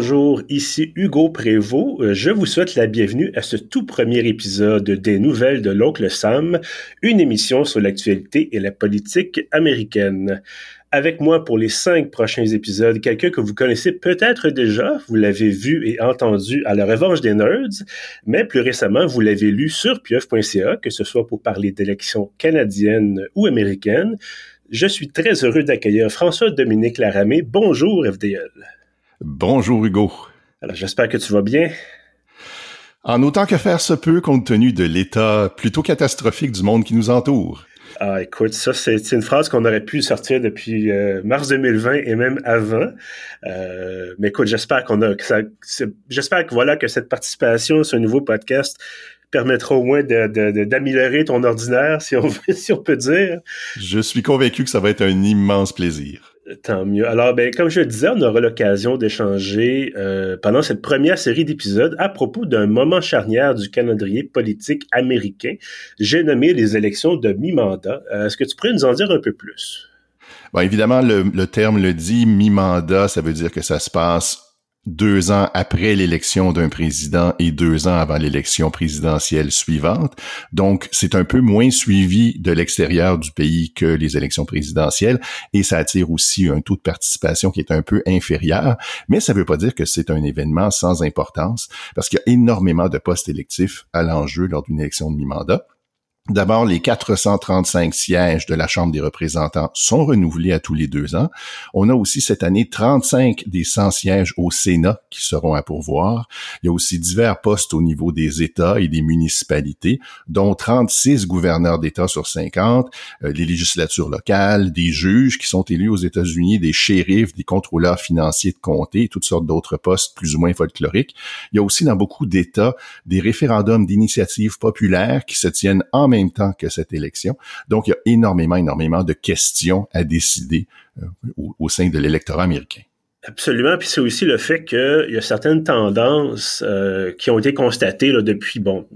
bonjour, ici Hugo Prévost. Euh, je vous souhaite la bienvenue à ce tout premier épisode des Nouvelles de l'Oncle Sam, une émission sur l'actualité et la politique américaine. Avec moi pour les cinq prochains épisodes, quelqu'un que vous connaissez peut-être déjà, vous l'avez vu et entendu à la Revanche des Nerds, mais plus récemment, vous l'avez lu sur pieuf.ca, que ce soit pour parler d'élections canadiennes ou américaines. Je suis très heureux d'accueillir François-Dominique Laramé. Bonjour, FDL. Bonjour Hugo. Alors j'espère que tu vas bien. En autant que faire se peut compte tenu de l'état plutôt catastrophique du monde qui nous entoure. Ah, écoute, ça, c'est une phrase qu'on aurait pu sortir depuis euh, mars 2020 et même avant. Euh, mais écoute, j'espère qu'on a, j'espère que voilà, que cette participation à ce nouveau podcast permettra au moins d'améliorer ton ordinaire, si on, si on peut dire. Je suis convaincu que ça va être un immense plaisir. Tant mieux. Alors, ben, comme je le disais, on aura l'occasion d'échanger euh, pendant cette première série d'épisodes à propos d'un moment charnière du calendrier politique américain. J'ai nommé les élections de mi-mandat. Euh, est-ce que tu pourrais nous en dire un peu plus? Bon, évidemment, le, le terme le dit, mi-mandat, ça veut dire que ça se passe deux ans après l'élection d'un président et deux ans avant l'élection présidentielle suivante. Donc, c'est un peu moins suivi de l'extérieur du pays que les élections présidentielles et ça attire aussi un taux de participation qui est un peu inférieur. Mais ça ne veut pas dire que c'est un événement sans importance parce qu'il y a énormément de postes électifs à l'enjeu lors d'une élection de mi-mandat. D'abord, les 435 sièges de la Chambre des représentants sont renouvelés à tous les deux ans. On a aussi cette année 35 des 100 sièges au Sénat qui seront à pourvoir. Il y a aussi divers postes au niveau des États et des municipalités, dont 36 gouverneurs d'État sur 50, euh, les législatures locales, des juges qui sont élus aux États-Unis, des shérifs, des contrôleurs financiers de comté, toutes sortes d'autres postes plus ou moins folkloriques. Il y a aussi dans beaucoup d'États des référendums d'initiative populaire qui se tiennent en même temps que cette élection. Donc, il y a énormément, énormément de questions à décider euh, au, sein de l'électorat américain. Absolument. Puis c'est aussi le fait qu'il y a certaines tendances euh, qui ont été constatées depuis bon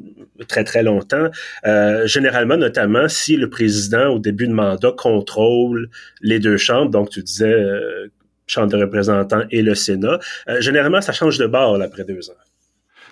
très très longtemps. Euh, généralement, notamment si le président au début de mandat contrôle les deux chambres. Donc tu disais Chambre des représentants et le Sénat. généralement, ça change de bord après deux ans.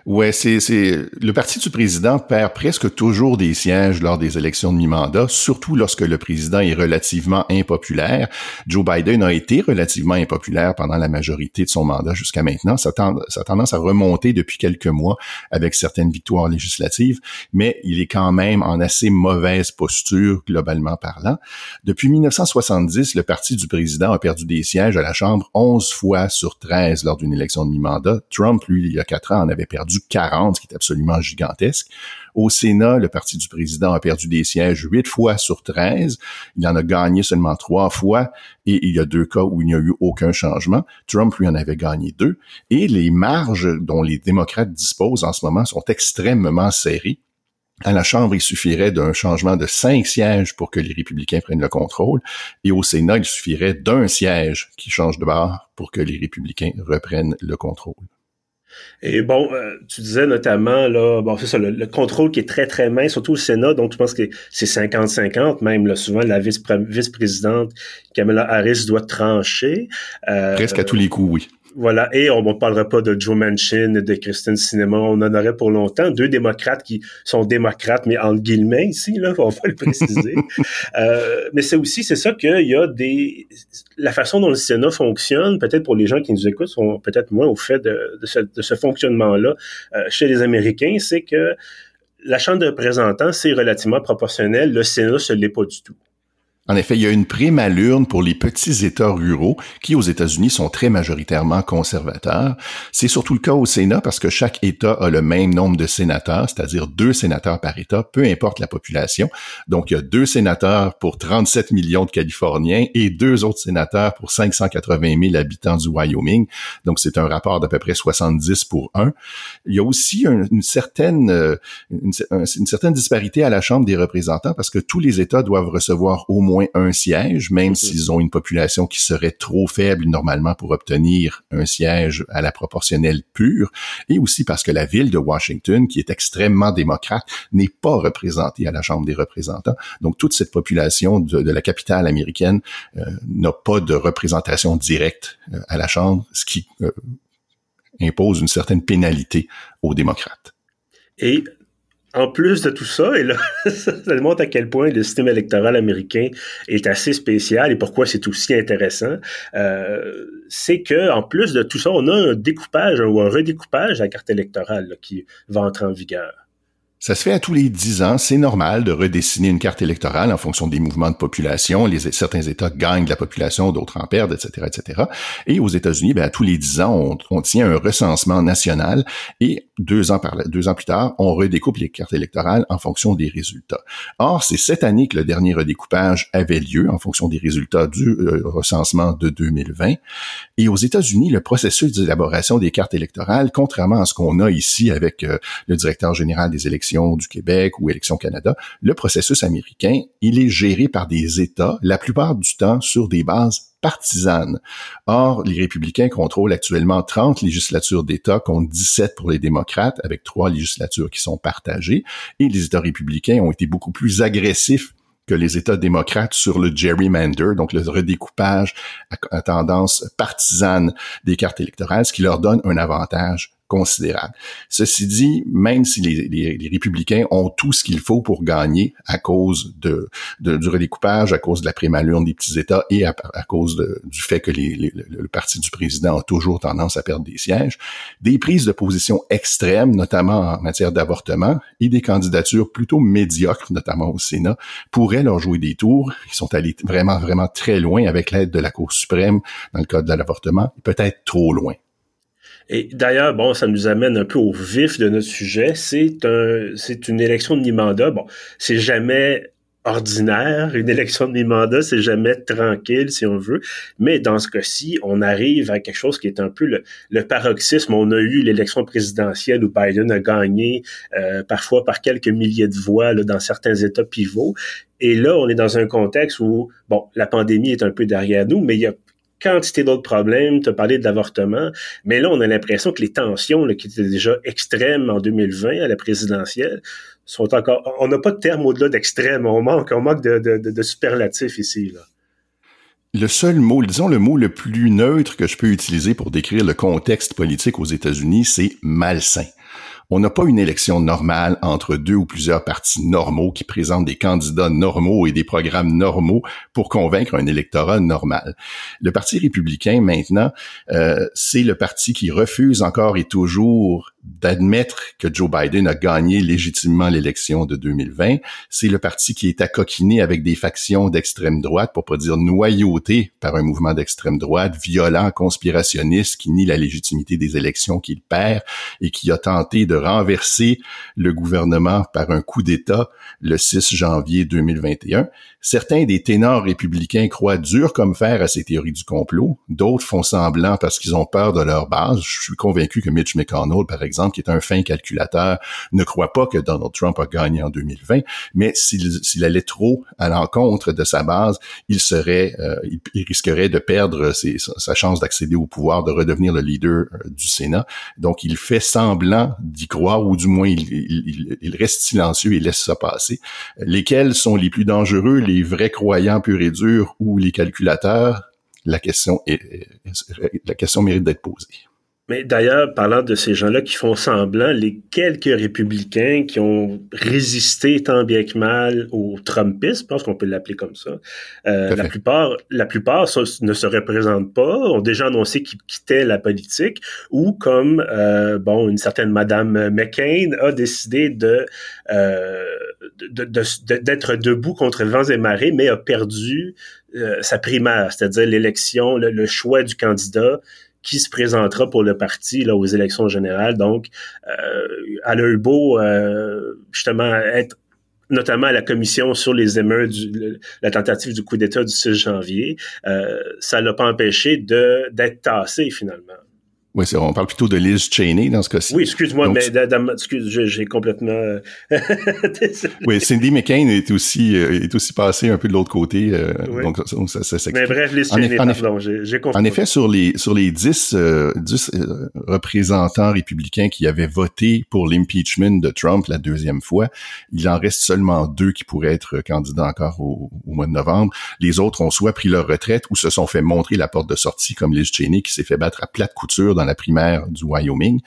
Ouais, c'est, c'est le parti du président perd presque toujours des sièges lors des élections de mi-mandat, surtout lorsque le président est relativement impopulaire. Joe Biden a été relativement impopulaire pendant la majorité de son mandat jusqu'à maintenant. Ça, ça a tendance à remonter depuis quelques mois avec certaines victoires législatives, mais il est quand même en assez mauvaise posture globalement parlant. Depuis 1970, le parti du président a perdu des sièges à la Chambre 11 fois sur 13 lors d'une élection de mi-mandat. Trump, lui, il y a quatre ans, en avait perdu du 40, ce qui est absolument gigantesque. Au Sénat, le parti du président a perdu des sièges huit fois sur 13. Il en a gagné seulement trois fois et il y a deux cas où il n'y a eu aucun changement. Trump, lui, en avait gagné deux. Et les marges dont les démocrates disposent en ce moment sont extrêmement serrées. À la Chambre, il suffirait d'un changement de cinq sièges pour que les républicains prennent le contrôle. Et au Sénat, il suffirait d'un siège qui change de barre pour que les républicains reprennent le contrôle. Et bon, euh, tu disais notamment, là, bon, c'est ça, le, contrôle qui est très, très mince, surtout au Sénat, donc je pense que c'est 50-50, même, là, souvent, la vice-présidente Kamala Harris doit trancher. Euh, Presque à tous les coups, oui. Voilà, et on ne parlera pas de Joe Manchin, de Kristen Sinema, on en aurait pour longtemps. Deux démocrates qui sont démocrates, mais entre guillemets ici, là, on va le préciser. euh, mais c'est aussi, c'est ça qu'il y a des... La façon dont le Sénat fonctionne, peut-être pour les gens qui nous écoutent, sont peut-être moins au fait de, de ce, de ce fonctionnement-là euh, chez les Américains, c'est que la Chambre de représentants, c'est relativement proportionnel. Le Sénat, ce l'est pas du tout. En effet, il y a une prime à l'urne pour les petits États ruraux qui, aux États-Unis, sont très majoritairement conservateurs. C'est surtout le cas au Sénat parce que chaque État a le même nombre de sénateurs, c'est-à-dire deux sénateurs par État, peu importe la population. Donc, il y a deux sénateurs pour 37 millions de Californiens et deux autres sénateurs pour 580 000 habitants du Wyoming. Donc, c'est un rapport d'à peu près 70 pour 1. Il y a aussi une, certaine, euh, une, une certaine disparité à la Chambre des représentants parce que tous les États doivent recevoir au moins moins un siège, même mm-hmm. s'ils ont une population qui serait trop faible normalement pour obtenir un siège à la proportionnelle pure, et aussi parce que la ville de Washington, qui est extrêmement démocrate, n'est pas représentée à la Chambre des représentants. Donc toute cette population de, la capitale américaine euh, n'a pas de représentation directe euh, à la Chambre, ce qui euh, impose une certaine pénalité aux démocrates. Et en plus de tout ça, et là, ça démontre à quel point le système électoral américain est assez spécial et pourquoi c'est aussi intéressant, euh, c'est que en plus de tout ça, on a un découpage ou un redécoupage de la carte électorale qui va entrer en vigueur. Ça se fait à tous les dix ans. C'est normal de redessiner une carte électorale en fonction des mouvements de population. Les, certains États gagnent de la population, d'autres en perdent, etc., etc. Et aux États-Unis, ben, à tous les dix ans, on, on, tient un recensement national et deux ans, plus tard, on redécoupe les cartes électorales en fonction des résultats. Or, c'est cette année que le dernier redécoupage avait lieu en fonction des résultats du euh, recensement de 2020. Et aux États-Unis, le processus d'élaboration des cartes électorales, contrairement à ce qu'on a ici avec euh, le directeur général des élections du Québec ou Élections Canada, le processus américain, il est géré par des États, la plupart du temps sur des bases partisanes. Or, les républicains contrôlent actuellement 30 législatures d'États contre 17 pour les démocrates, avec trois législatures qui sont partagées, et les États républicains ont été beaucoup plus agressifs que les États démocrates sur le gerrymander, donc le redécoupage à, tendance partisane des cartes électorales, ce qui leur donne un avantage Ceci dit, même si les, les, républicains ont tout ce qu'il faut pour gagner à cause de, de, du redécoupage, à cause de la prémalure des petits États et à, à cause de, du fait que les, le parti du président a toujours tendance à perdre des sièges, des prises de position extrêmes, notamment en matière d'avortement, et des candidatures plutôt médiocres, notamment au Sénat, pourraient leur jouer des tours. Ils sont allés vraiment, vraiment très loin avec l'aide de la Cour suprême dans le cas de l'avortement, peut-être trop loin. Et d'ailleurs, bon, ça nous amène un peu au vif de notre sujet. C'est un, c'est une élection de mi-mandat. Bon, c'est jamais ordinaire, une élection de mi-mandat, c'est jamais tranquille, si on veut. Mais dans ce cas-ci, on arrive à quelque chose qui est un peu le, le paroxysme. On a eu l'élection présidentielle où Biden a gagné, euh, parfois par quelques milliers de voix là, dans certains États pivots. Et là, on est dans un contexte où, bon, la pandémie est un peu derrière nous, mais il y a quantité d'autres problèmes, tu as parlé de l'avortement, mais là, on a l'impression que les tensions qui étaient déjà extrêmes en 2020 à la présidentielle sont encore... On n'a pas de terme au-delà d'extrême, on manque, de, de, de, superlatifs ici. Le seul mot, disons le mot le plus neutre que je peux utiliser pour décrire le contexte politique aux États-Unis, c'est malsain. On n'a pas une élection normale entre deux ou plusieurs partis normaux qui présentent des candidats normaux et des programmes normaux pour convaincre un électorat normal. Le Parti républicain, maintenant, euh, c'est le parti qui refuse encore et toujours d'admettre que Joe Biden a gagné légitimement l'élection de 2020. C'est le parti qui est accoquiné avec des factions d'extrême droite, pour pas dire noyauté par un mouvement d'extrême droite, violent, conspirationniste, qui nie la légitimité des élections qu'il perd et qui a tenté de renverser le gouvernement par un coup d'État le 6 janvier 2021. Certains des ténors républicains croient dur comme fer à ces théories du complot. D'autres font semblant parce qu'ils ont peur de leur base. Je suis convaincu que Mitch McConnell, par exemple, qui est un fin calculateur, ne croit pas que Donald Trump a gagné en 2020. Mais s'il allait trop à l'encontre de sa base, il serait, euh, il, risquerait de perdre sa chance d'accéder au pouvoir, de redevenir le leader euh, du Sénat. Donc, il fait semblant d'y croire, ou du moins, il reste silencieux et laisse ça passer. Lesquels sont les plus dangereux? les vrais croyants purs et durs ou les calculateurs, la question, est, la question mérite d'être posée. Mais d'ailleurs, parlant de ces gens-là qui font semblant, les quelques républicains qui ont résisté tant bien que mal aux Trumpistes, je pense qu'on peut l'appeler comme ça, euh, la plupart, la plupart ne se représentent pas, ont déjà annoncé qu'ils quittaient la politique, ou comme euh, bon une certaine Madame McCain a décidé de euh, d'être debout contre vents et marées, mais a perdu sa primaire, c'est-à-dire l'élection, le choix du candidat qui se présentera pour le parti là, aux élections générales. Donc, euh, elle beau euh, justement être notamment à la commission sur les émeutes, la tentative du coup d'État du 6 janvier, euh, ça l'a pas empêché de d'être tassé finalement. Oui, on parle plutôt de Liz Cheney dans ce cas-ci. Oui, excuse-moi, mais excuse, j'ai complètement. Euh, oui, Cindy McCain est aussi euh, est aussi passé un peu de l'autre côté. Euh, donc ça, ça, Mais bref, Liz Cheney, en pardon, j'ai compris. En effet, sur les sur les 10, 10 représentants républicains qui avaient voté pour l'impeachment de Trump la deuxième fois, il en reste seulement deux qui pourraient être candidats encore au, au mois de novembre. Les autres ont soit pris leur retraite ou se sont fait montrer la porte de sortie, comme Liz Cheney qui s'est fait battre à plate couture dans la primaire du Wyoming.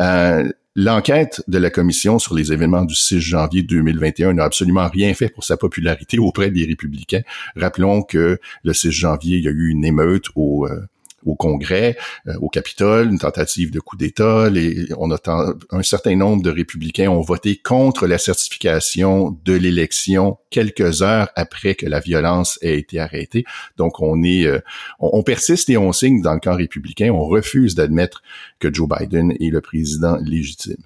Euh, L'enquête de la commission sur les événements du 6 janvier 2021 n'a absolument rien fait pour sa popularité auprès des républicains. Rappelons que le 6 janvier, il y a eu une émeute au, euh, au Congrès, euh, au Capitole, une tentative de coup d'État. Les, on a un certain nombre de républicains ont voté contre la certification de l'élection quelques heures après que la violence ait été arrêtée. Donc on est, euh, on, persiste et on signe dans le camp républicain. On refuse d'admettre que Joe Biden est le président légitime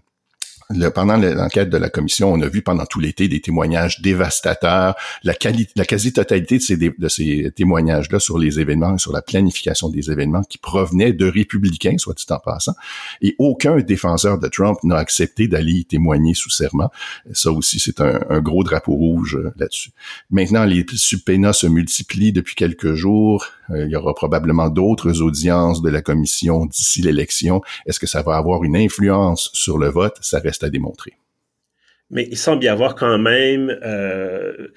pendant l'enquête de la commission, on a vu pendant tout l'été des témoignages dévastateurs, la, la quasi-totalité de ces, de ces témoignages-là sur les événements, sur la planification des événements qui provenaient de républicains, soit dit en passant, et aucun défenseur de Trump n'a accepté d'aller y témoigner sous serment. Ça aussi, c'est un, un, gros drapeau rouge euh, là-dessus. Maintenant, les subpoenas se multiplient depuis quelques jours. Euh, il y aura probablement d'autres audiences de la commission d'ici l'élection. Est-ce que ça va avoir une influence sur le vote? Ça reste à démontrer. Mais il semble y avoir quand même euh,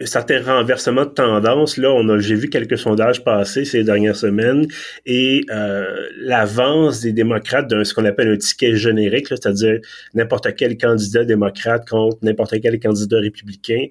un certain renversement de tendance. Là, on a, j'ai vu quelques sondages passer ces dernières semaines et euh, l'avance des démocrates d'un ce qu'on appelle un ticket générique, c'est-à-dire n'importe quel candidat démocrate contre n'importe quel candidat républicain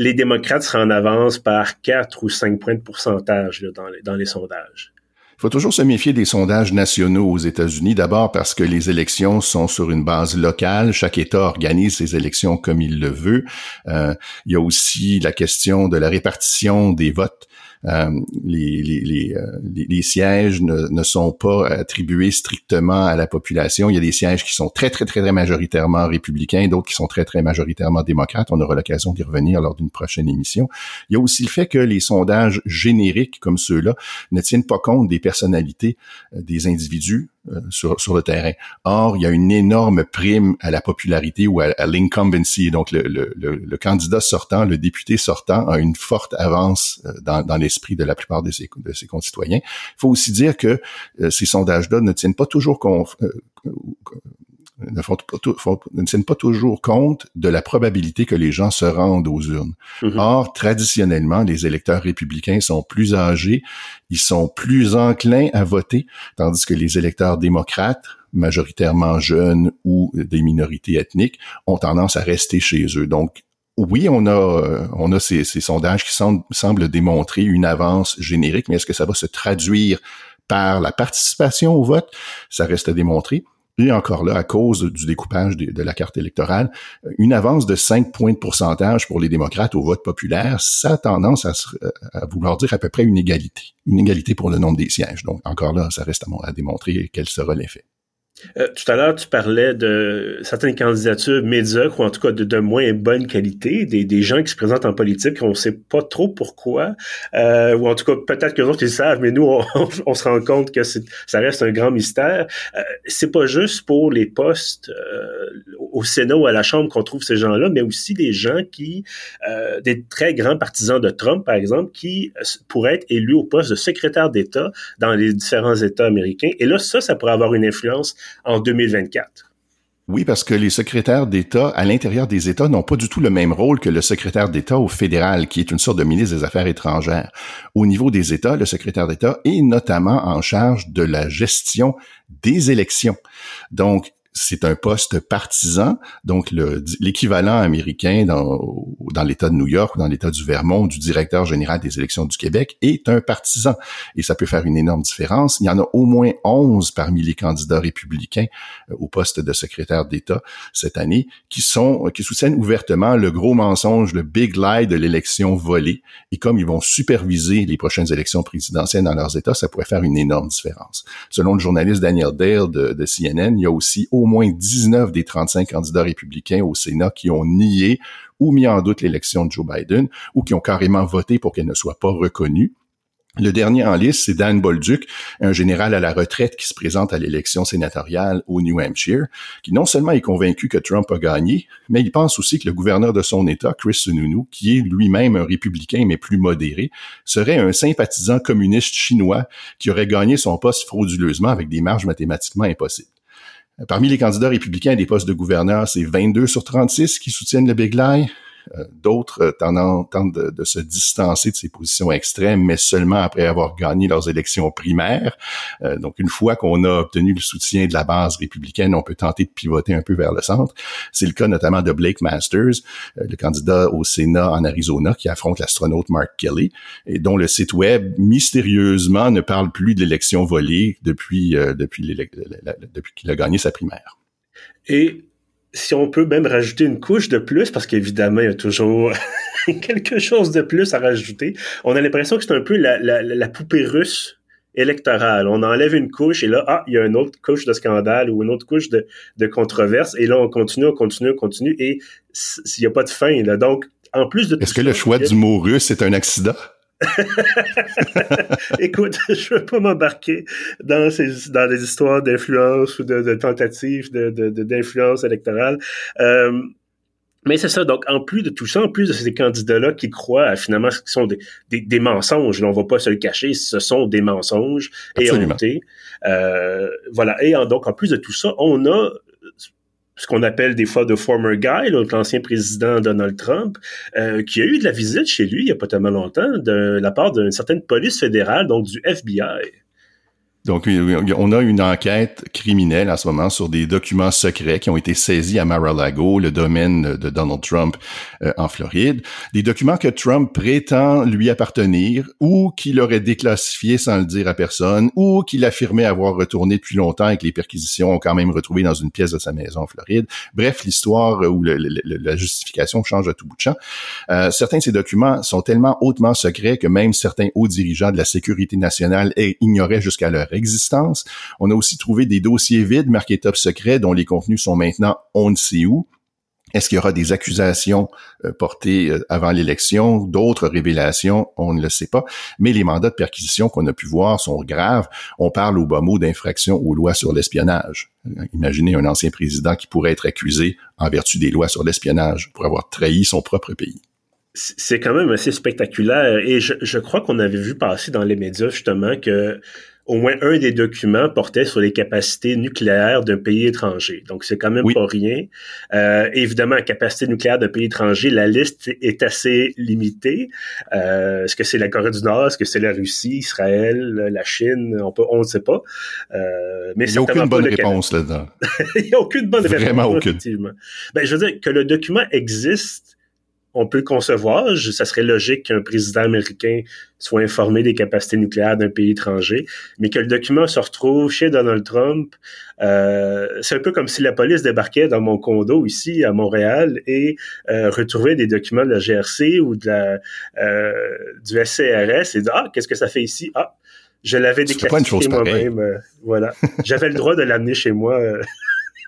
les démocrates seraient en avance par 4 ou 5 points de pourcentage dans, les, sondages. Il faut toujours se méfier des sondages nationaux aux États-Unis, d'abord parce que les élections sont sur une base locale. Chaque État organise ses élections comme il le veut. Euh, il y a aussi la question de la répartition des votes euh, euh, les, sièges ne, ne, sont pas attribués strictement à la population. Il y a des sièges qui sont très, très, très, très majoritairement républicains, d'autres qui sont très, très majoritairement démocrates. On aura l'occasion d'y revenir lors d'une prochaine émission. Il y a aussi le fait que les sondages génériques comme ceux-là ne tiennent pas compte des personnalités euh, des individus sur, sur le terrain. Or, il y a une énorme prime à la popularité ou à, l'incumbency. Donc, le, le, le, candidat sortant, le député sortant a une forte avance euh, dans, dans l'esprit de la plupart de ses, de ses concitoyens. Il faut aussi dire que euh, ces sondages-là ne tiennent pas toujours compte ne, font, ne tiennent pas toujours compte de la probabilité que les gens se rendent aux urnes. Mm-hmm. Or, traditionnellement, les électeurs républicains sont plus âgés, ils sont plus enclins à voter, tandis que les électeurs démocrates, majoritairement jeunes ou des minorités ethniques, ont tendance à rester chez eux. Donc, oui, on a, euh, on a ces, ces sondages qui semblent, semblent démontrer une avance générique, mais est-ce que ça va se traduire par la participation au vote? Ça reste à démontrer. Et encore là, à cause du découpage de, la carte électorale, une avance de 5 points de pourcentage pour les démocrates au vote populaire, ça a tendance à, à, vouloir dire à peu près une égalité. Une égalité pour le nombre des sièges. Donc, encore là, ça reste à, à démontrer quel sera l'effet. Euh, tout à l'heure, tu parlais de certaines candidatures médiocres ou en tout cas de, moins bonne qualité, des, gens qui se présentent en politique, on ne sait pas trop pourquoi, euh, ou en tout cas peut-être que autres ils savent, mais nous on, on, se rend compte que ça reste un grand mystère. Euh, c'est pas juste pour les postes euh, au Sénat ou à la Chambre qu'on trouve ces gens-là, mais aussi des gens qui, euh, des très grands partisans de Trump par exemple, qui pourraient être élus au poste de secrétaire d'État dans les différents États américains. Et là, ça, ça pourrait avoir une influence en 2024. Oui, parce que les secrétaires d'État à l'intérieur des États n'ont pas du tout le même rôle que le secrétaire d'État au fédéral, qui est une sorte de ministre des Affaires étrangères. Au niveau des États, le secrétaire d'État est notamment en charge de la gestion des élections. Donc, c'est un poste partisan, donc l'équivalent américain dans, l'État de New York ou dans l'État du Vermont du directeur général des élections du Québec est un partisan. Et ça peut faire une énorme différence. Il y en a au moins 11 parmi les candidats républicains euh, au poste de secrétaire d'État cette année qui sont qui soutiennent ouvertement le gros mensonge, le big lie de l'élection volée. Et comme ils vont superviser les prochaines élections présidentielles dans leurs États, ça pourrait faire une énorme différence. Selon le journaliste Daniel Dale de CNN, il y a aussi au moins 19 des 35 candidats républicains au Sénat qui ont nié ou mis en doute l'élection de Joe Biden ou qui ont carrément voté pour qu'elle ne soit pas reconnue. Le dernier en liste, c'est Dan Bolduc, un général à la retraite qui se présente à l'élection sénatoriale au New Hampshire, qui non seulement est convaincu que Trump a gagné, mais il pense aussi que le gouverneur de son État, Chris Sununu, qui est lui-même un républicain mais plus modéré, serait un sympathisant communiste chinois qui aurait gagné son poste frauduleusement avec des marges mathématiquement impossibles. Parmi les candidats républicains à des postes de gouverneur, c'est 22 sur 36 qui soutiennent le Big Lie. Euh, d'autres tentent, de, se distancer de ces positions extrêmes, mais seulement après avoir gagné leurs élections primaires. donc, une fois qu'on a obtenu le soutien de la base républicaine, on peut tenter de pivoter un peu vers le centre. C'est le cas notamment de Blake Masters, le candidat au Sénat en Arizona, qui affronte l'astronaute Mark Kelly, et dont le site web mystérieusement ne parle plus de l'élection volée depuis depuis, depuis qu'il a gagné sa primaire. Et si on peut même rajouter une couche de plus, parce qu'évidemment, il y a toujours quelque chose de plus à rajouter, on a l'impression que c'est un peu la, poupée russe électorale. On enlève une couche et là, ah, il y a une autre couche de scandale ou une autre couche de, controverse et là, on continue, on continue, on continue et s'il n'y a pas de fin. Là. Donc, en plus de Est-ce que le choix du mot russe est un accident? Écoute, je veux pas m'embarquer dans ces dans des histoires d'influence ou de, tentatives de, d'influence électorale. Euh, mais c'est ça. Donc, en plus de tout ça, en plus de ces candidats-là qui croient à finalement ce qui sont des, des, mensonges, là, on va pas se le cacher, ce sont des mensonges et hontés. Euh, voilà. Et donc, en plus de tout ça, on a ce qu'on appelle des fois de former guy, l'ancien président Donald Trump, euh, qui a eu de la visite chez lui il n'y a pas tellement longtemps de la part d'une certaine police fédérale, donc du FBI. Donc, on a une enquête criminelle en ce moment sur des documents secrets qui ont été saisis à Mar-a-Lago, le domaine de Donald Trump euh, en Floride. Des documents que Trump prétend lui appartenir ou qu'il aurait déclassifiés sans le dire à personne ou qu'il affirmait avoir retourné depuis longtemps et que les perquisitions ont quand même retrouvé dans une pièce de sa maison en Floride. Bref, l'histoire ou la justification change à tout bout de champ. Euh, certains de ces documents sont tellement hautement secrets que même certains hauts dirigeants de la sécurité nationale ignoraient jusqu'à leur existence. On a aussi trouvé des dossiers vides marqués top secret dont les contenus sont maintenant on ne sait où. Est-ce qu'il y aura des accusations euh, portées euh, avant l'élection, d'autres révélations, on ne le sait pas, mais les mandats de perquisition qu'on a pu voir sont graves. On parle au bas mot d'infraction aux lois sur l'espionnage. Imaginez un ancien président qui pourrait être accusé en vertu des lois sur l'espionnage pour avoir trahi son propre pays c'est quand même assez spectaculaire et je, je crois qu'on avait vu passer dans les médias justement que au moins un des documents portait sur les capacités nucléaires d'un pays étranger. Donc, c'est quand même pas rien. Euh, évidemment, capacité nucléaire d'un pays étranger, la liste est assez limitée. Euh, est-ce que c'est la Corée du Nord? Est-ce que c'est la Russie, Israël, la Chine? On peut, on ne sait pas. Euh, mais il n'y a aucune bonne réponse là-dedans. il n'y a aucune bonne réponse. Vraiment aucune. Effectivement. Ben, je veux dire que le document existe on peut concevoir, ça serait logique qu'un président américain soit informé des capacités nucléaires d'un pays étranger, mais que le document se retrouve chez Donald Trump, euh, c'est un peu comme si la police débarquait dans mon condo ici à Montréal et euh, retrouvait des documents de la GRC ou de la euh, du SCRS et dit ah qu'est-ce que ça fait ici? Ah je l'avais déclassifié moi-même voilà. J'avais le droit de l'amener chez moi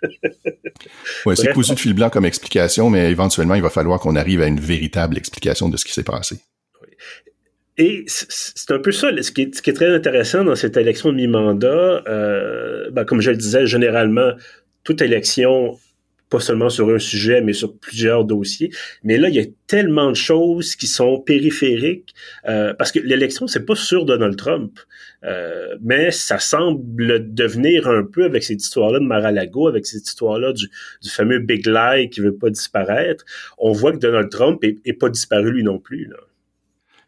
ouais, c'est cousu de fil blanc comme explication, mais éventuellement, il va falloir qu'on arrive à une véritable explication de ce qui s'est passé. Et c'est un peu ça, ce qui, est, ce qui, est, très intéressant dans cette élection de mi-mandat. Euh, ben, comme je le disais, généralement, toute élection pas seulement sur un sujet, mais sur plusieurs dossiers. Mais là, il y a tellement de choses qui sont périphériques, euh, parce que l'élection, c'est pas sur Donald Trump, euh, mais ça semble devenir un peu avec cette histoire-là de Mar-a-Lago, avec cette histoire-là du, fameux Big Lie qui veut pas disparaître. On voit que Donald Trump est, est pas disparu lui non plus. Là.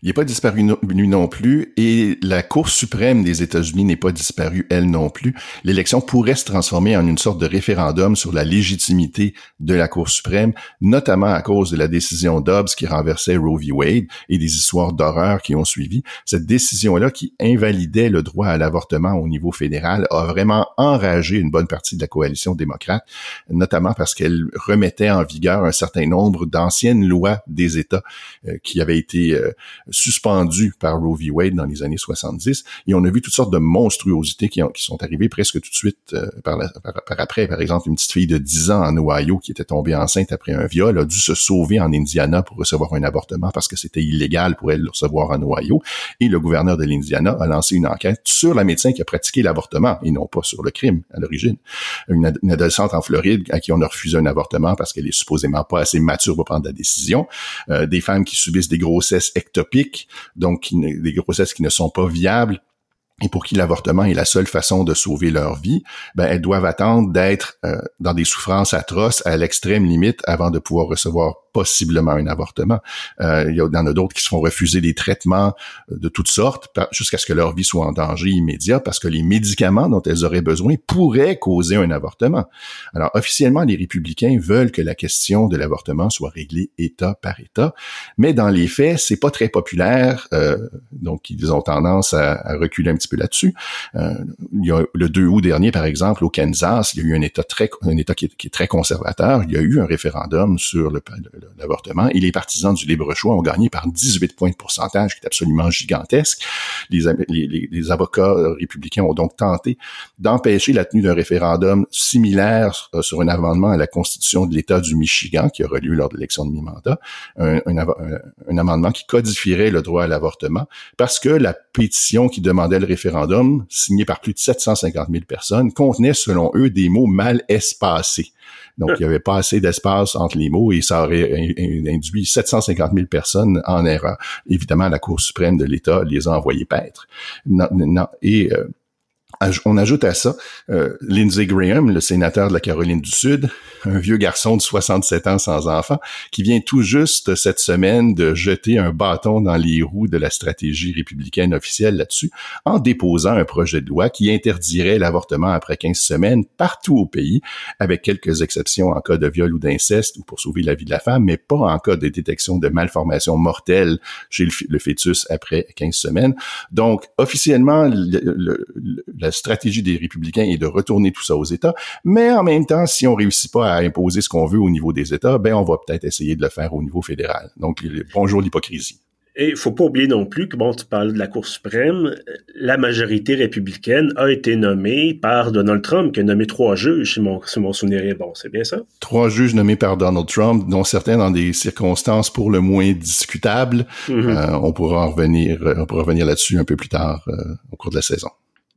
Il n'est pas disparu non plus et la Cour suprême des États-Unis n'est pas disparue elle non plus. L'élection pourrait se transformer en une sorte de référendum sur la légitimité de la Cour suprême, notamment à cause de la décision Dobbs qui renversait Roe v. Wade et des histoires d'horreur qui ont suivi. Cette décision-là qui invalidait le droit à l'avortement au niveau fédéral a vraiment enragé une bonne partie de la coalition démocrate, notamment parce qu'elle remettait en vigueur un certain nombre d'anciennes lois des États euh, qui avaient été euh, suspendu par Roe v. Wade dans les années 70. Et on a vu toutes sortes de monstruosités qui, qui sont arrivées presque tout de suite euh, par, par, après. Par exemple, une petite fille de 10 ans en Ohio qui était tombée enceinte après un viol a dû se sauver en Indiana pour recevoir un avortement parce que c'était illégal pour elle de recevoir en Ohio. Et le gouverneur de l'Indiana a lancé une enquête sur la médecin qui a pratiqué l'avortement et non pas sur le crime à l'origine. Une, adolescente en Floride à qui on a refusé un avortement parce qu'elle est supposément pas assez mature pour prendre la décision. Euh, des femmes qui subissent des grossesses ectopiques donc des grossesses qui ne sont pas viables et pour qui l'avortement est la seule façon de sauver leur vie, ben elles doivent attendre d'être euh, dans des souffrances atroces à l'extrême limite avant de pouvoir recevoir possiblement un avortement. Euh, il y en a d'autres qui se font refuser des traitements euh, de toutes sortes jusqu'à ce que leur vie soit en danger immédiat parce que les médicaments dont elles auraient besoin pourraient causer un avortement. Alors, officiellement, les républicains veulent que la question de l'avortement soit réglée État par État, mais dans les faits, c'est pas très populaire, euh, donc ils ont tendance à, reculer un petit peu là-dessus. Euh, il y a le 2 août dernier, par exemple, au Kansas, il y a eu un État très, un État qui est, très conservateur. Il y a eu un référendum sur l'avortement et les partisans du libre choix ont gagné par 18 points de pourcentage, qui est absolument gigantesque. Les, avocats républicains ont donc tenté d'empêcher la tenue d'un référendum similaire euh, sur un amendement à la Constitution de l'État du Michigan qui aura lieu lors de l'élection de mi-mandat, un amendement qui codifierait le droit à l'avortement parce que la pétition qui demandait le référendum, signée par plus de 750 000 personnes, contenait, selon eux, des mots mal espacés. Donc, il n'y avait pas assez d'espace entre les mots et ça aurait induit 750 000 personnes en erreur. Évidemment, la Cour suprême de l'État les a envoyés paître. et euh, on ajoute à ça euh, Lindsey Graham, le sénateur de la Caroline du Sud, un vieux garçon de 67 ans sans enfant, qui vient tout juste cette semaine de jeter un bâton dans les roues de la stratégie républicaine officielle là-dessus, en déposant un projet de loi qui interdirait l'avortement après 15 semaines partout au pays, avec quelques exceptions en cas de viol ou d'inceste ou pour sauver la vie de la femme, mais pas en cas de détection de malformation mortelle chez le, fœtus après 15 semaines. Donc, officiellement, le, la stratégie des républicains est de retourner tout ça aux États, mais en même temps, si on réussit pas à imposer ce qu'on veut au niveau des États, ben on va peut-être essayer de le faire au niveau fédéral. Donc bonjour l'hypocrisie. Et il faut pas oublier non plus que, bon, tu parles de la Cour suprême, la majorité républicaine a été nommée par Donald Trump, qui a nommé trois juges, si mon, si mon souvenir est bon. C'est bien ça? Trois juges nommés par Donald Trump, dont certains dans des circonstances pour le moins discutables. Mm-hmm. Euh, on pourra revenir, on pourra revenir là-dessus un peu plus tard euh, au cours de la saison.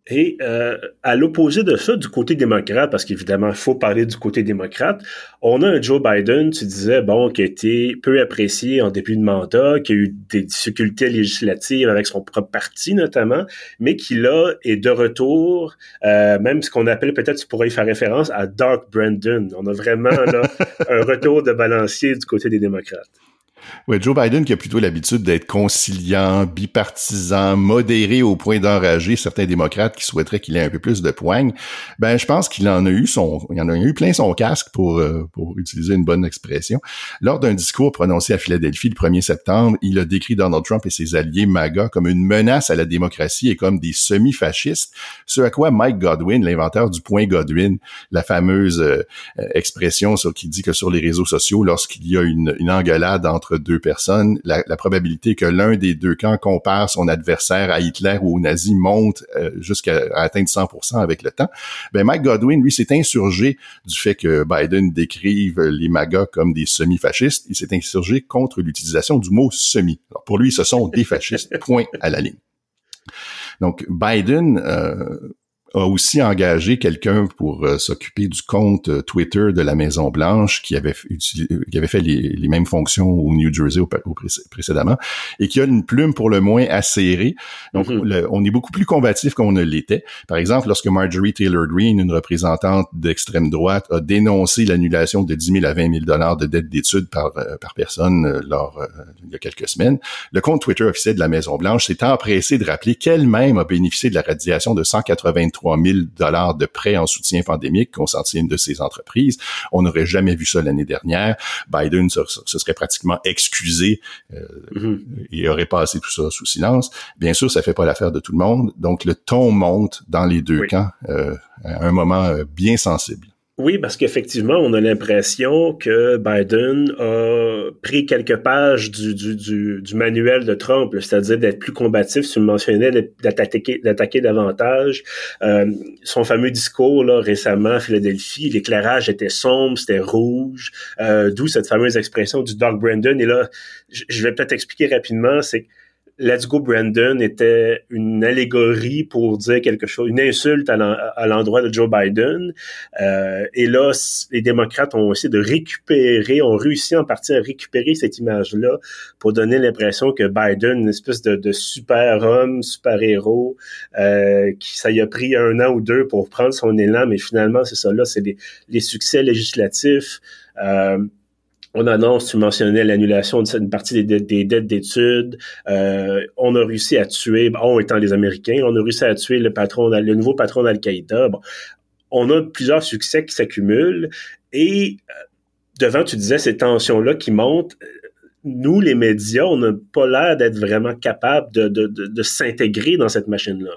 Et euh, à l'opposé de ça, du côté démocrate, parce qu'évidemment, il faut parler du côté démocrate, on a un Joe Biden, tu disais, bon, qui a été peu apprécié en début de mandat, qui a eu des difficultés législatives avec son propre parti notamment, mais qui là est de retour, euh, même ce qu'on appelle peut-être, tu pourrais y faire référence à Dark Brandon. On a vraiment là un retour de balancier du côté des démocrates. Oui, Joe Biden qui a plutôt l'habitude d'être conciliant, bipartisan, modéré au point d'enrager certains démocrates qui souhaiteraient qu'il ait un peu plus de poigne, ben je pense qu'il en a eu son, il en a eu plein son casque pour euh, pour utiliser une bonne expression. Lors d'un discours prononcé à Philadelphie le 1er septembre, il a décrit Donald Trump et ses alliés MAGA comme une menace à la démocratie et comme des semi-fascistes, ce à quoi Mike Godwin, l'inventeur du point Godwin, la fameuse euh, expression sur, qui dit que sur les réseaux sociaux, lorsqu'il y a une, une engueulade entre deux personnes, la, probabilité que l'un des deux camps compare son adversaire à Hitler ou aux nazis monte euh, jusqu'à atteindre 100% avec le temps. Ben Mike Godwin, lui, s'est insurgé du fait que Biden décrive les MAGA comme des semi-fascistes. Il s'est insurgé contre l'utilisation du mot semi. Alors, pour lui, ce sont des fascistes. Point à la ligne. Donc Biden euh, a aussi engagé quelqu'un pour euh, s'occuper du compte euh, Twitter de la Maison Blanche qui avait qui avait fait les, mêmes fonctions au New Jersey au, précédemment et qui a une plume pour le moins acérée. Donc mm-hmm. on est beaucoup plus combatif qu'on ne l'était. Par exemple, lorsque Marjorie Taylor Greene, une représentante d'extrême droite, a dénoncé l'annulation de 10 000 à 20 000 dollars de dettes d'études par euh, par personne lors il y a quelques semaines, le compte Twitter officiel de la Maison Blanche s'est empressé de rappeler qu'elle-même a bénéficié de la radiation de 183 000 dollars de prêts en soutien pandémique consenti à une de ces entreprises. On n'aurait jamais vu ça l'année dernière. Biden se, serait pratiquement excusé euh, mm-hmm. et aurait passé tout ça sous silence. Bien sûr, ça fait pas l'affaire de tout le monde. Donc, le ton monte dans les deux camps euh, à un moment euh, bien sensible. Oui, parce qu'effectivement, on a l'impression que Biden a pris quelques pages du, du, du, manuel de Trump, c'est-à-dire d'être plus combatif, mentionnais, d'attaquer, d'attaquer davantage. Euh, son fameux discours là, récemment à Philadelphie, l'éclairage était sombre, c'était rouge, euh, d'où cette fameuse expression du Doc Brandon. Et là, je vais peut-être expliquer rapidement, c'est Let's Go Brandon était une allégorie pour dire quelque chose, une insulte à l'endroit de Joe Biden. Euh, et là, les démocrates ont essayé de récupérer, ont réussi en partie à récupérer cette image-là pour donner l'impression que Biden, une espèce de, super homme, super héros, euh, qui ça y a pris un an ou deux pour prendre son élan, mais finalement, c'est ça là, c'est les, les succès législatifs. Euh, on annonce, tu mentionnais l'annulation d'une partie des, dettes d'études. Euh, on a réussi à tuer, on étant les Américains, on a réussi à tuer le patron, le nouveau patron d'Al-Qaïda. on a plusieurs succès qui s'accumulent et euh, devant, tu disais, ces tensions-là qui montent. Nous, les médias, on n'a pas l'air d'être vraiment capables de s'intégrer dans cette machine-là.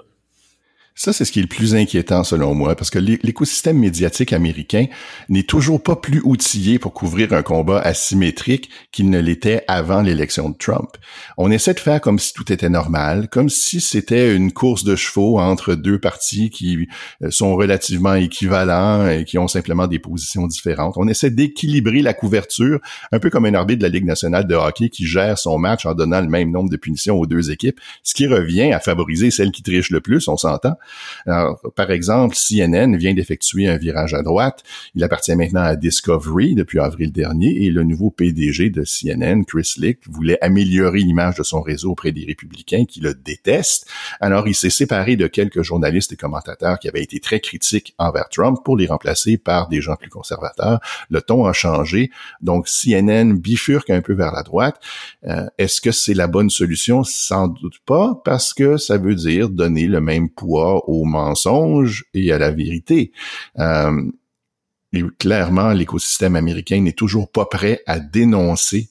Ça, c'est ce qui est le plus inquiétant selon moi, parce que l'écosystème médiatique américain n'est toujours pas plus outillé pour couvrir un combat asymétrique qu'il ne l'était avant l'élection de Trump. On essaie de faire comme si tout était normal, comme si c'était une course de chevaux entre deux partis qui euh, sont relativement équivalents et qui ont simplement des positions différentes. On essaie d'équilibrer la couverture, un peu comme un arbitre de la Ligue nationale de hockey qui gère son match en donnant le même nombre de punitions aux deux équipes, ce qui revient à favoriser celle qui triche le plus, on s'entend. Alors, par exemple, CNN vient d'effectuer un virage à droite. Il appartient maintenant à Discovery depuis avril dernier et le nouveau PDG de CNN, Chris Lick, voulait améliorer l'image de son réseau auprès des républicains qui le détestent. Alors, il s'est séparé de quelques journalistes et commentateurs qui avaient été très critiques envers Trump pour les remplacer par des gens plus conservateurs. Le ton a changé. Donc, CNN bifurque un peu vers la droite. Euh, est-ce que c'est la bonne solution? Sans doute pas, parce que ça veut dire donner le même poids au mensonge et à la vérité. Euh, clairement, l'écosystème américain n'est toujours pas prêt à dénoncer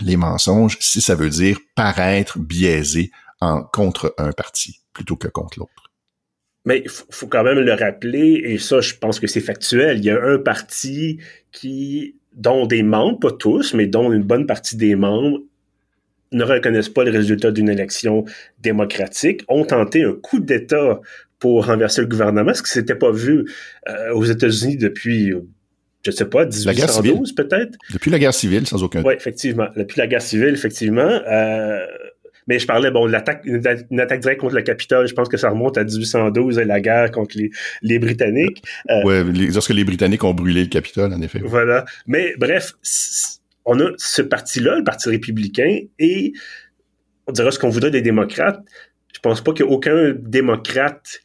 les mensonges si ça veut dire paraître biaisé en, contre un parti plutôt que contre l'autre. Mais il faut quand même le rappeler, et ça, je pense que c'est factuel. Il y a un parti qui, dont des membres, pas tous, mais dont une bonne partie des membres ne reconnaissent pas le résultat d'une élection démocratique, ont tenté un coup d'État pour renverser le gouvernement, ce qui s'était pas vu euh, aux États-Unis depuis, je sais pas, 1812 peut-être? Depuis la guerre civile, sans aucun doute. Oui, effectivement. Depuis la guerre civile, effectivement. Euh, mais je parlais, bon, l'attaque, une, attaque directe contre le Capitole, je pense que ça remonte à 1812 et la guerre contre les, les Britanniques. Euh, oui, lorsque les Britanniques ont brûlé le Capitole, en effet. Voilà. Mais bref, on a ce parti-là, le Parti républicain, et on dira ce qu'on voudrait des démocrates. Je pense pas qu'il y ait aucun démocrate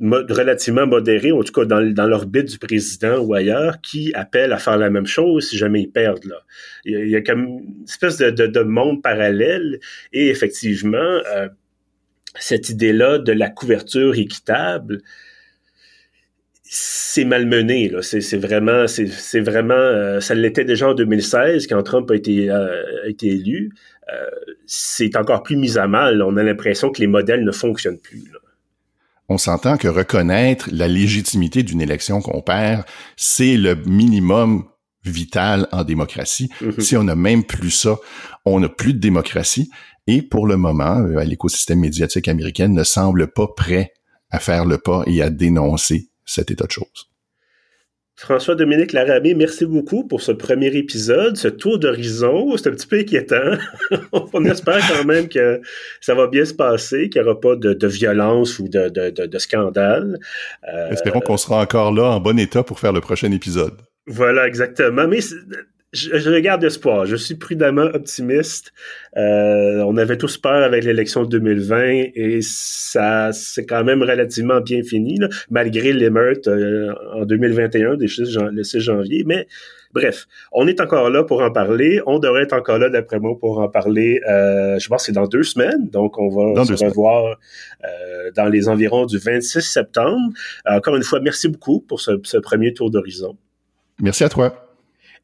relativement modéré, en tout cas dans, l'orbite du président ou ailleurs, qui appelle à faire la même chose si jamais ils perdent. Là. Il, y a, comme une espèce de, de, monde parallèle et effectivement, euh, cette idée-là de la couverture équitable, c'est malmené. Là. C'est, c'est vraiment, c'est, vraiment, euh, ça l'était déjà en 2016 quand Trump a été, euh, a été élu. Euh, c'est encore plus mis à mal. On a l'impression que les modèles ne fonctionnent plus. On s'entend que reconnaître la légitimité d'une élection qu'on perd, c'est le minimum vital en démocratie. Mm-hmm. Si on n'a même plus ça, on n'a plus de démocratie. Et pour le moment, euh, l'écosystème médiatique américain ne semble pas prêt à faire le pas et à dénoncer cet état de choses. François-Dominique Larabé, merci beaucoup pour ce premier épisode, ce tour d'horizon. C'est un petit peu inquiétant. On espère quand même que ça va bien se passer, qu'il n'y aura pas de, violence ou de, de, scandale. Euh, Espérons qu'on sera encore là en bon état pour faire le prochain épisode. Voilà, exactement. Mais je, je regarde espoir. Je suis prudemment optimiste. Euh, on avait tous peur avec l'élection de 2020 et ça c'est quand même relativement bien fini, malgré l'émeute euh, en 2021 des 6 le 6 janvier. Mais bref, on est encore là pour en parler. On devrait être encore là, d'après moi, pour en parler. Euh, je pense que c'est dans deux semaines. Donc, on va se revoir dans les environs du 26 septembre. encore une fois, merci beaucoup pour ce, ce premier tour d'horizon. Merci à toi.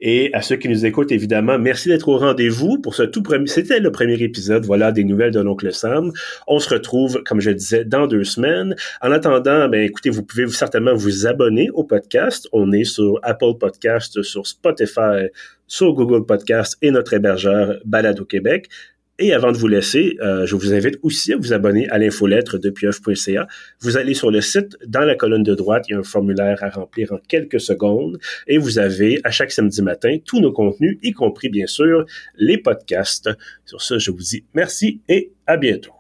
Et à ceux qui nous écoutent, évidemment, merci d'être au rendez-vous pour ce tout premier. C'était le premier épisode, voilà, des nouvelles de l'oncle Sam. On se retrouve, comme je disais, dans deux semaines. En attendant, ben écoutez, vous pouvez certainement vous abonner au podcast. On est sur Apple Podcast, sur Spotify, sur Google Podcast et notre hébergeur Balado Québec. Et avant de vous laisser, euh, je vous invite aussi à vous abonner à l'infolettre de pieuf.ca. Vous allez sur le site, dans la colonne de droite, il y a un formulaire à remplir en quelques secondes et vous avez à chaque samedi matin tous nos contenus, y compris bien sûr les podcasts. Sur ce, je vous dis merci et à bientôt.